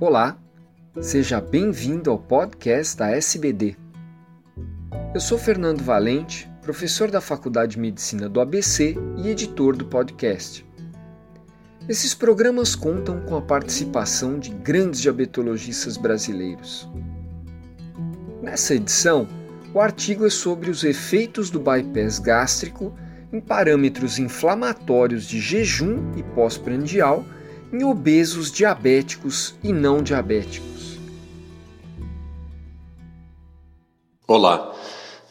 Olá, seja bem-vindo ao podcast da SBD. Eu sou Fernando Valente, professor da Faculdade de Medicina do ABC e editor do podcast. Esses programas contam com a participação de grandes diabetologistas brasileiros. Nessa edição, o artigo é sobre os efeitos do bypass gástrico em parâmetros inflamatórios de jejum e pós-prandial em obesos diabéticos e não diabéticos. Olá,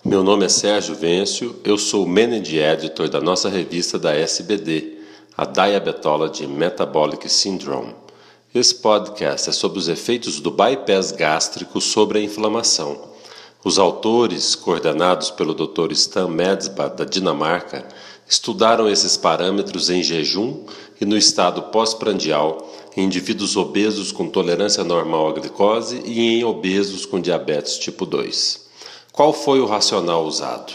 meu nome é Sérgio Vêncio, eu sou o Managing Editor da nossa revista da SBD, a Diabetology Metabolic Syndrome. Esse podcast é sobre os efeitos do bypass gástrico sobre a inflamação. Os autores, coordenados pelo Dr. Stan Medsbad, da Dinamarca, estudaram esses parâmetros em jejum e no estado pós-prandial em indivíduos obesos com tolerância normal à glicose e em obesos com diabetes tipo 2. Qual foi o racional usado?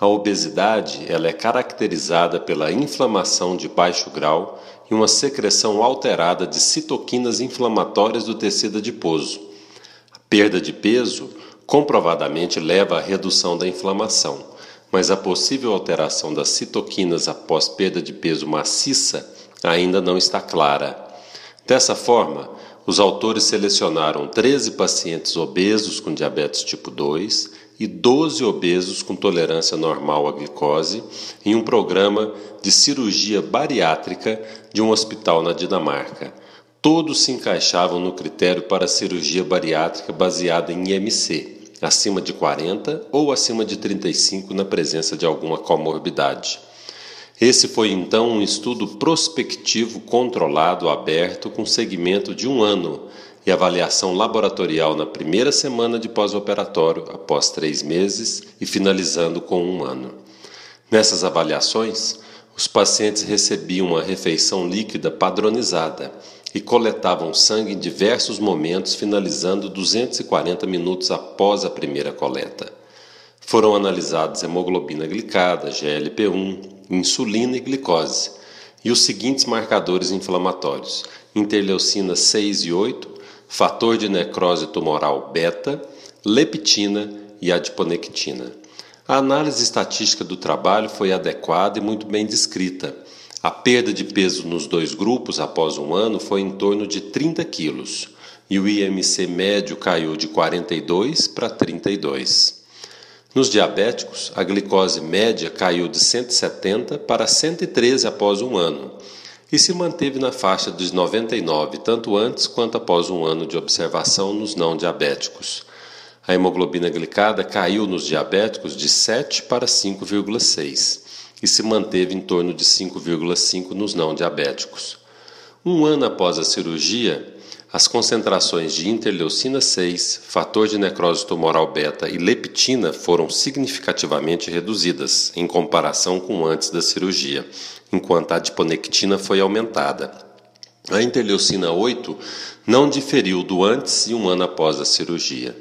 A obesidade ela é caracterizada pela inflamação de baixo grau e uma secreção alterada de citoquinas inflamatórias do tecido adiposo. A perda de peso comprovadamente leva à redução da inflamação, mas a possível alteração das citoquinas após perda de peso maciça ainda não está clara. Dessa forma, os autores selecionaram 13 pacientes obesos com diabetes tipo 2 e 12 obesos com tolerância normal à glicose em um programa de cirurgia bariátrica de um hospital na Dinamarca. Todos se encaixavam no critério para cirurgia bariátrica baseada em IMC, acima de 40 ou acima de 35 na presença de alguma comorbidade. Esse foi então um estudo prospectivo controlado aberto com segmento de um ano e avaliação laboratorial na primeira semana de pós-operatório, após três meses e finalizando com um ano. Nessas avaliações, os pacientes recebiam uma refeição líquida padronizada e coletavam sangue em diversos momentos, finalizando 240 minutos após a primeira coleta. Foram analisados hemoglobina glicada, GLP-1, insulina e glicose, e os seguintes marcadores inflamatórios: interleucina 6 e 8, fator de necrose tumoral beta, leptina e adiponectina. A análise estatística do trabalho foi adequada e muito bem descrita a perda de peso nos dois grupos após um ano foi em torno de 30 quilos e o IMC médio caiu de 42 para 32. Nos diabéticos, a glicose média caiu de 170 para 113 após um ano e se manteve na faixa dos 99 tanto antes quanto após um ano de observação nos não diabéticos. A hemoglobina glicada caiu nos diabéticos de 7 para 5,6 e se manteve em torno de 5,5 nos não diabéticos. Um ano após a cirurgia, as concentrações de interleucina 6, fator de necrose tumoral beta e leptina foram significativamente reduzidas em comparação com antes da cirurgia, enquanto a adiponectina foi aumentada. A interleucina 8 não diferiu do antes e um ano após a cirurgia.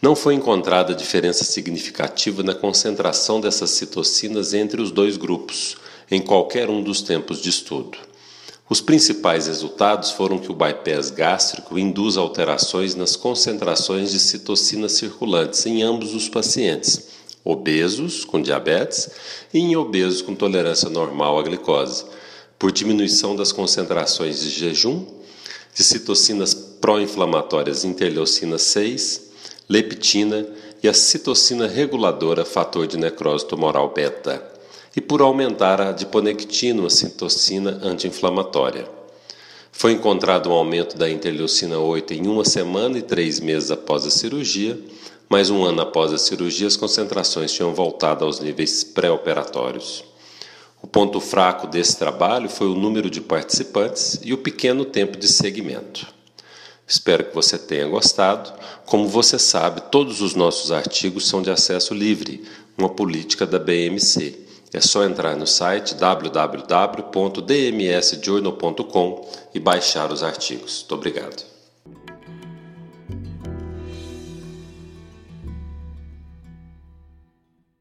Não foi encontrada diferença significativa na concentração dessas citocinas entre os dois grupos, em qualquer um dos tempos de estudo. Os principais resultados foram que o bypass gástrico induz alterações nas concentrações de citocinas circulantes em ambos os pacientes, obesos com diabetes e em obesos com tolerância normal à glicose, por diminuição das concentrações de jejum, de citocinas pró-inflamatórias interleucina 6, leptina e a citocina reguladora fator de necrose tumoral beta, e por aumentar a adiponectina, uma citocina anti-inflamatória. Foi encontrado um aumento da interleucina 8 em uma semana e três meses após a cirurgia, mas um ano após a cirurgia as concentrações tinham voltado aos níveis pré-operatórios. O ponto fraco desse trabalho foi o número de participantes e o pequeno tempo de segmento. Espero que você tenha gostado. Como você sabe, todos os nossos artigos são de acesso livre, uma política da BMC. É só entrar no site www.dmsjournal.com e baixar os artigos. Muito obrigado.